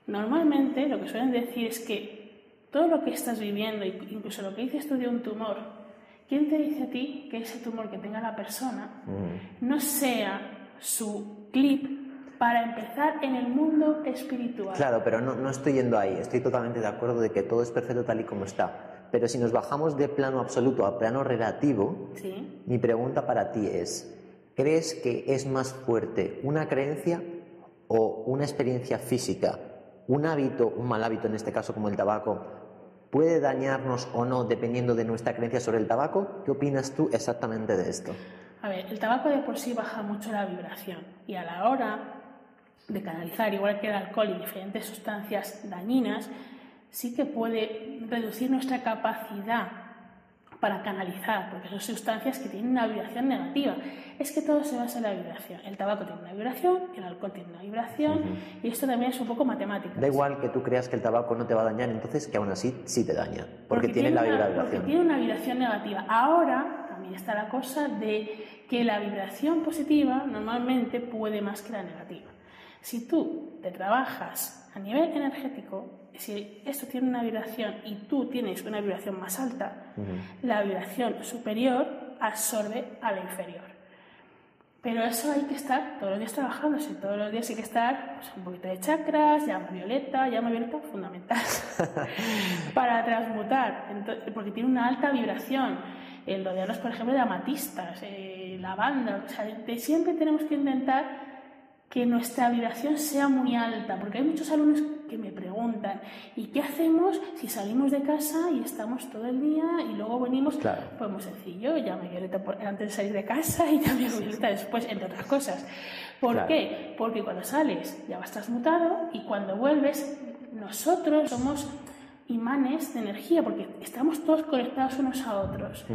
Normalmente lo que suelen decir es que todo lo que estás viviendo, incluso lo que dices tú de un tumor, ¿quién te dice a ti que ese tumor que tenga la persona mm. no sea su clip para empezar en el mundo espiritual? Claro, pero no, no estoy yendo ahí, estoy totalmente de acuerdo de que todo es perfecto tal y como está. Pero si nos bajamos de plano absoluto a plano relativo, mi pregunta para ti es, ¿crees que es más fuerte una creencia o una experiencia física? ¿Un hábito, un mal hábito en este caso como el tabaco, puede dañarnos o no dependiendo de nuestra creencia sobre el tabaco? ¿Qué opinas tú exactamente de esto? A ver, el tabaco de por sí baja mucho la vibración y a la hora de canalizar, igual que el alcohol y diferentes sustancias dañinas, sí que puede reducir nuestra capacidad para canalizar, porque son sustancias que tienen una vibración negativa. Es que todo se basa en la vibración. El tabaco tiene una vibración, el alcohol tiene una vibración, y esto también es un poco matemático. Da igual que tú creas que el tabaco no te va a dañar, entonces que aún así sí te daña, porque, tiene, la vibración. Porque tiene una vibración negativa. Ahora también está la cosa de que la vibración positiva normalmente puede más que la negativa. Si tú te trabajas a nivel energético, si esto tiene una vibración y tú tienes una vibración más alta, la vibración superior absorbe a la inferior. Pero eso hay que estar todos los días trabajando, todos los días hay que estar pues, un poquito de chakras, llama violeta, llama violeta fundamental [laughs] para transmutar, porque tiene una alta vibración. El rodearnos, por ejemplo, de amatistas, eh, lavanda, o sea, siempre tenemos que intentar que nuestra vibración sea muy alta, porque hay muchos alumnos que me preguntan, ¿y qué hacemos si salimos de casa y estamos todo el día y luego venimos? Pues muy sencillo, llame violeta antes de salir de casa y llame violeta después, entre otras cosas. ¿Por qué? Porque cuando sales ya vas transmutado y cuando vuelves, nosotros somos imanes de energía, porque estamos todos conectados unos a otros.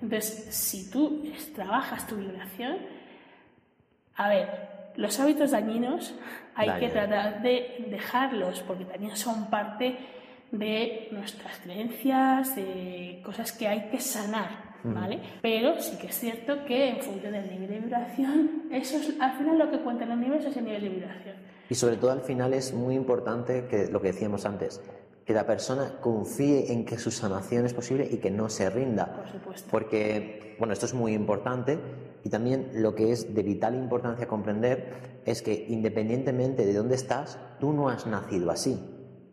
Entonces, si tú trabajas tu vibración, a ver, los hábitos dañinos hay que tratar de dejarlos porque también son parte de nuestras creencias, de cosas que hay que sanar, ¿vale? Pero sí que es cierto que en función del nivel de vibración, eso es al final lo que cuenta en el universo es el nivel de vibración. Y sobre todo al final es muy importante que lo que decíamos antes, que la persona confíe en que su sanación es posible y que no se rinda. Por supuesto. Porque, bueno, esto es muy importante y también lo que es de vital importancia comprender es que independientemente de dónde estás, tú no has nacido así.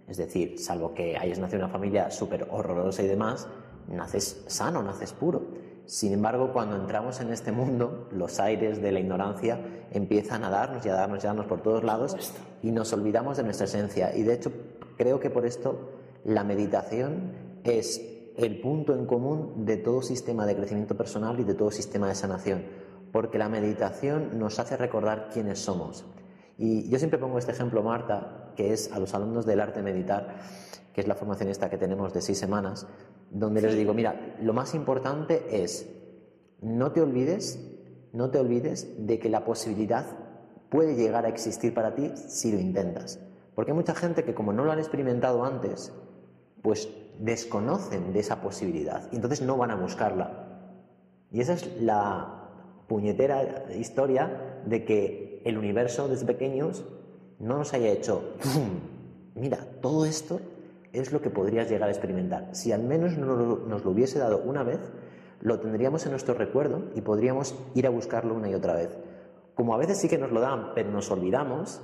Es decir, salvo que hayas nacido en una familia súper horrorosa y demás, naces sano, naces puro. Sin embargo, cuando entramos en este mundo, los aires de la ignorancia empiezan a darnos y a darnos y a darnos por todos lados y nos olvidamos de nuestra esencia. Y de hecho, creo que por esto la meditación es el punto en común de todo sistema de crecimiento personal y de todo sistema de sanación, porque la meditación nos hace recordar quiénes somos. Y yo siempre pongo este ejemplo, Marta, que es a los alumnos del arte meditar, que es la formación esta que tenemos de seis semanas, donde les digo, mira, lo más importante es, no te olvides, no te olvides de que la posibilidad puede llegar a existir para ti si lo intentas. Porque hay mucha gente que como no lo han experimentado antes, pues desconocen de esa posibilidad y entonces no van a buscarla. Y esa es la puñetera historia de que el universo desde pequeños no nos haya hecho, mira, todo esto es lo que podrías llegar a experimentar. Si al menos nos lo hubiese dado una vez, lo tendríamos en nuestro recuerdo y podríamos ir a buscarlo una y otra vez. Como a veces sí que nos lo dan, pero nos olvidamos,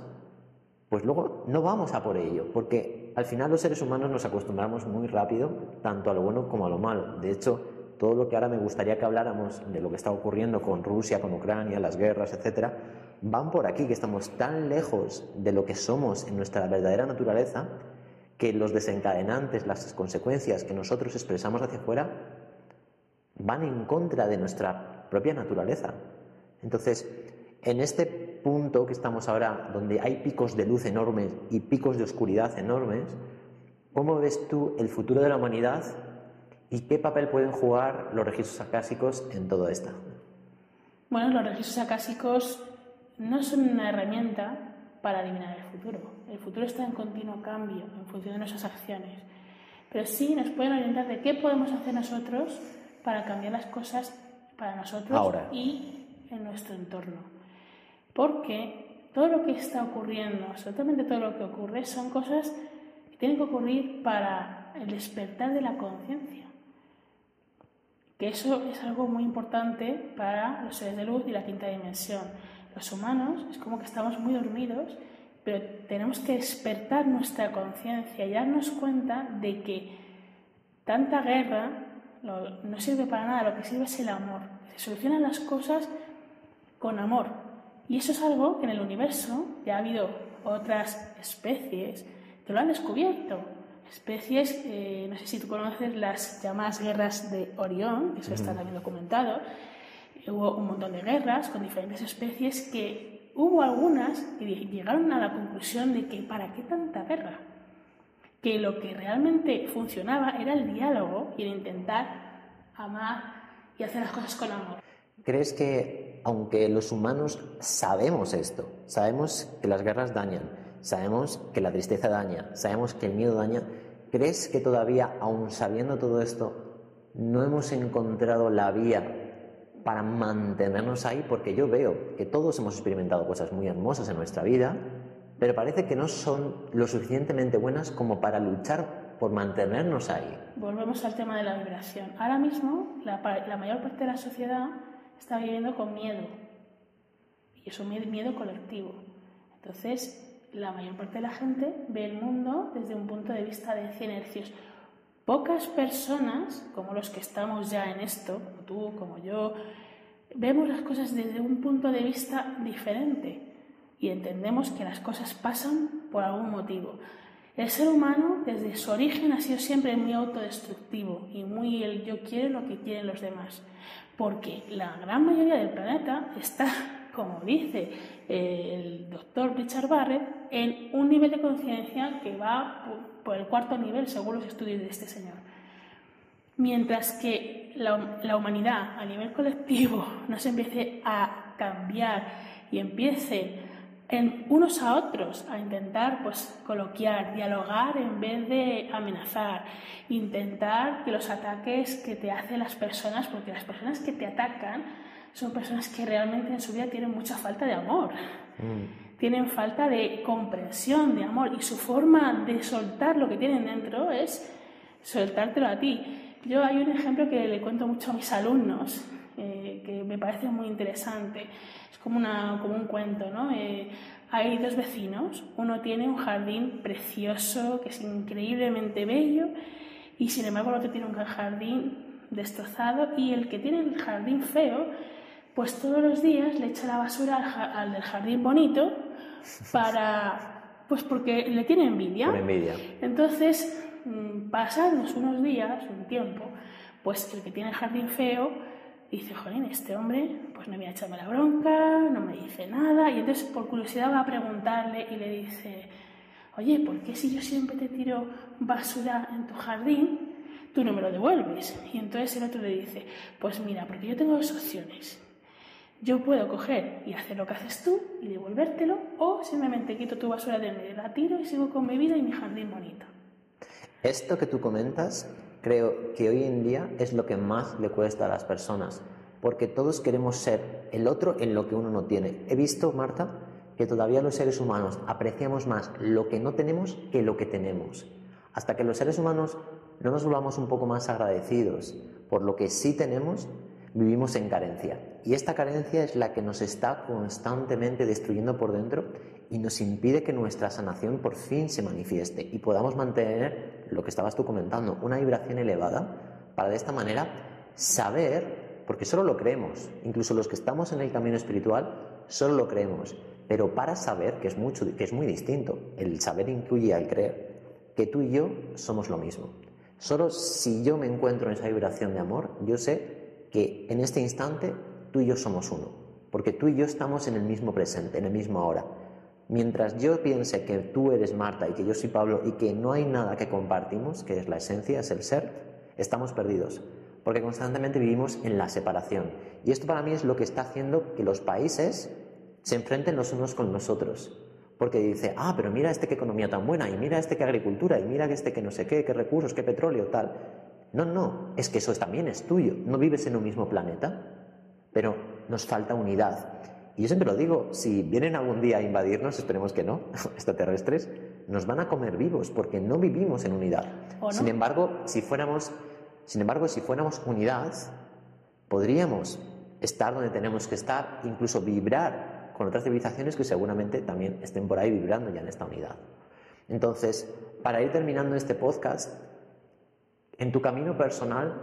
pues luego no vamos a por ello, porque al final los seres humanos nos acostumbramos muy rápido tanto a lo bueno como a lo malo. De hecho, todo lo que ahora me gustaría que habláramos de lo que está ocurriendo con Rusia, con Ucrania, las guerras, etcétera, van por aquí, que estamos tan lejos de lo que somos en nuestra verdadera naturaleza, que los desencadenantes, las consecuencias que nosotros expresamos hacia afuera, van en contra de nuestra propia naturaleza. Entonces, en este punto que estamos ahora, donde hay picos de luz enormes y picos de oscuridad enormes, ¿cómo ves tú el futuro de la humanidad y qué papel pueden jugar los registros acásicos en todo esto? Bueno, los registros acásicos no son una herramienta para adivinar el futuro. El futuro está en continuo cambio en función de nuestras acciones. Pero sí nos pueden orientar de qué podemos hacer nosotros para cambiar las cosas para nosotros y en nuestro entorno. Porque todo lo que está ocurriendo, absolutamente todo lo que ocurre, son cosas que tienen que ocurrir para el despertar de la conciencia. Que eso es algo muy importante para los seres de luz y la quinta dimensión. Los humanos es como que estamos muy dormidos, pero tenemos que despertar nuestra conciencia y darnos cuenta de que tanta guerra no sirve para nada, lo que sirve es el amor. Se solucionan las cosas con amor, y eso es algo que en el universo ya ha habido otras especies que lo han descubierto. Especies, eh, no sé si tú conoces las llamadas guerras de Orión, que eso está también documentado. Hubo un montón de guerras con diferentes especies que hubo algunas que llegaron a la conclusión de que ¿para qué tanta guerra? Que lo que realmente funcionaba era el diálogo y el intentar amar y hacer las cosas con amor. ¿Crees que, aunque los humanos sabemos esto, sabemos que las guerras dañan, sabemos que la tristeza daña, sabemos que el miedo daña, ¿crees que todavía, aun sabiendo todo esto, no hemos encontrado la vía para mantenernos ahí? Porque yo veo que todos hemos experimentado cosas muy hermosas en nuestra vida, pero parece que no son lo suficientemente buenas como para luchar por mantenernos ahí. Volvemos al tema de la vibración. Ahora mismo, la, la mayor parte de la sociedad está viviendo con miedo. Y es un miedo colectivo. Entonces, la mayor parte de la gente ve el mundo desde un punto de vista de 100 hercios. Pocas personas, como los que estamos ya en esto, como tú, como yo, vemos las cosas desde un punto de vista diferente y entendemos que las cosas pasan por algún motivo. El ser humano, desde su origen, ha sido siempre muy autodestructivo y muy el yo quiero lo que quieren los demás porque la gran mayoría del planeta está, [laughs] como dice el doctor Richard Barrett, en un nivel de conciencia que va por el cuarto nivel según los estudios de este señor. Mientras que la, humanidad a nivel colectivo [laughs] no se empiece a cambiar y empiece en unos a otros a intentar pues coloquiar, dialogar en vez de amenazar, intentar que los ataques que te hacen las personas, porque las personas que te atacan son personas que realmente en su vida tienen mucha falta de amor, mm. tienen falta de comprensión, de amor, y su forma de soltar lo que tienen dentro es soltártelo a ti. Yo hay un ejemplo que le cuento mucho a mis alumnos, eh, que me parece muy interesante es como, una, como un cuento, ¿no? Eh, hay dos vecinos, uno tiene un jardín precioso, que es increíblemente bello, y sin embargo el otro tiene un jardín destrozado, y el que tiene el jardín feo, pues todos los días le echa la basura al, del jardín bonito para, pues porque le tiene envidia. envidia. Entonces, mm, pasados unos días, un tiempo, pues el que tiene el jardín feo dice, jolín, este hombre pues no me a echarme la bronca, no me dice nada, y entonces por curiosidad va a preguntarle y le dice, oye, ¿por qué si yo siempre te tiro basura en tu jardín, tú no me lo devuelves? Y entonces el otro le dice, pues mira, porque yo tengo dos opciones. Yo puedo coger y hacer lo que haces tú y devolvértelo, o simplemente quito tu basura de medio, la tiro y sigo con mi vida y mi jardín bonito. Esto que tú comentas creo que hoy en día es lo que más le cuesta a las personas, porque todos queremos ser el otro en lo que uno no tiene. He visto, Marta, que todavía los seres humanos apreciamos más lo que no tenemos que lo que tenemos. Hasta que los seres humanos no nos volvamos un poco más agradecidos por lo que sí tenemos, vivimos en carencia. Y esta carencia es la que nos está constantemente destruyendo por dentro y nos impide que nuestra sanación por fin se manifieste y podamos mantener lo que estabas tú comentando, una vibración elevada, para de esta manera saber, porque solo lo creemos, incluso los que estamos en el camino espiritual, solo lo creemos, pero para saber, que es, mucho, que es muy distinto, el saber incluye al creer, que tú y yo somos lo mismo. Solo si yo me encuentro en esa vibración de amor, yo sé que en este instante tú y yo somos uno, porque tú y yo estamos en el mismo presente, en el mismo ahora. Mientras yo piense que tú eres Marta y que yo soy Pablo y que no hay nada que compartimos, que es la esencia, es el ser, estamos perdidos, porque constantemente vivimos en la separación. Y esto para mí es lo que está haciendo que los países se enfrenten los unos con los otros. Porque dice, ah, pero mira este qué economía tan buena, y mira este qué agricultura, y mira este que no sé qué, qué recursos, qué petróleo, tal. No, no, es que eso también es tuyo. No vives en un mismo planeta, pero nos falta unidad. Y yo siempre lo digo, si vienen algún día a invadirnos, esperemos que no, [laughs] extraterrestres, nos van a comer vivos porque no vivimos en unidad. Sin embargo, si fuéramos, sin embargo, si fuéramos unidad, podríamos estar donde tenemos que estar, incluso vibrar con otras civilizaciones que seguramente también estén por ahí vibrando ya en esta unidad. Entonces, para ir terminando este podcast, en tu camino personal,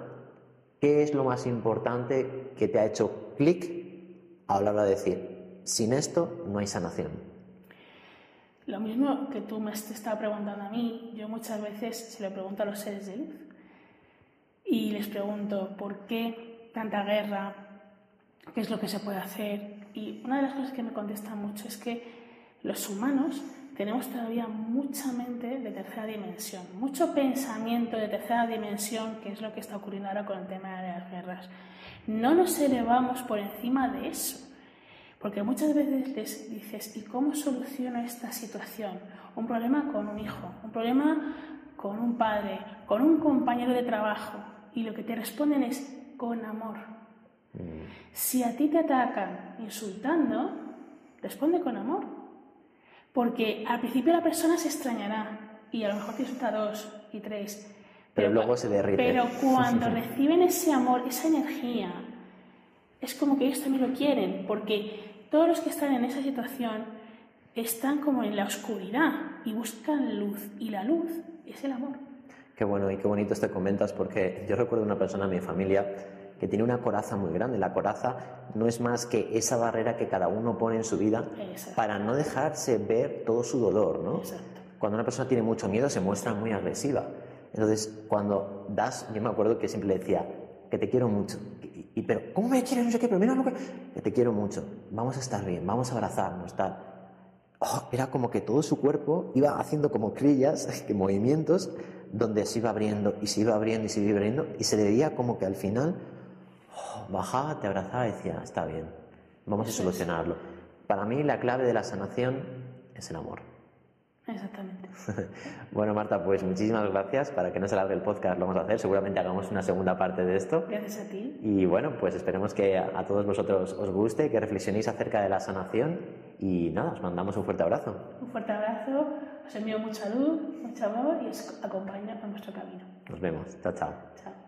¿qué es lo más importante que te ha hecho clic a la hora de decir, sin esto no hay sanación? Lo mismo que tú me estás preguntando a mí, yo muchas veces se lo pregunto a los seres de luz y les pregunto por qué tanta guerra, qué es lo que se puede hacer. Y una de las cosas que me contestan mucho es que los humanos tenemos todavía mucha mente de tercera dimensión, mucho pensamiento de tercera dimensión, que es lo que está ocurriendo ahora con el tema de las guerras. No nos elevamos por encima de eso, porque muchas veces les dices, ¿y cómo soluciono esta situación? Un problema con un hijo, un problema con un padre, con un compañero de trabajo, y lo que te responden es con amor. Mm. Si a ti te atacan insultando, responde con amor. Porque al principio la persona se extrañará y a lo mejor te insulta dos y tres. Pero, luego se derrite. Pero [laughs] cuando reciben ese amor, esa energía, es como que ellos también lo quieren, porque todos los que están en esa situación están como en la oscuridad y buscan luz, y la luz es el amor. Qué bueno y qué bonito te comentas, porque yo recuerdo una persona en mi familia que tiene una coraza muy grande. La coraza no es más que esa barrera que cada uno pone en su vida para no dejarse ver todo su dolor, ¿no? Cuando una persona tiene mucho miedo se muestra muy agresiva. Entonces, cuando das, yo me acuerdo que siempre le decía, que te quiero mucho. Y, pero, ¿cómo me quieres? No sé qué, pero mira lo que... Que te quiero mucho. Vamos a estar bien, vamos a abrazarnos, tal. Oh, era como que todo su cuerpo iba haciendo como crillas, [laughs] que movimientos, donde se iba abriendo y se iba abriendo y se iba abriendo, y se le veía como que al final bajaba, te abrazaba y decía, está bien, vamos a solucionarlo. Para mí la clave de la sanación es el amor. Exactamente. [laughs] bueno, Marta, pues muchísimas gracias. Para que no se alargue el podcast, lo vamos a hacer. Seguramente hagamos una segunda parte de esto. Gracias a ti. Y bueno, pues esperemos que a, todos vosotros os guste, que reflexionéis acerca de la sanación. Y nada, os mandamos un fuerte abrazo. Un fuerte abrazo, os envío mucha luz, mucho amor y os acompaño en vuestro camino. Nos vemos. Chao, chao. Chao.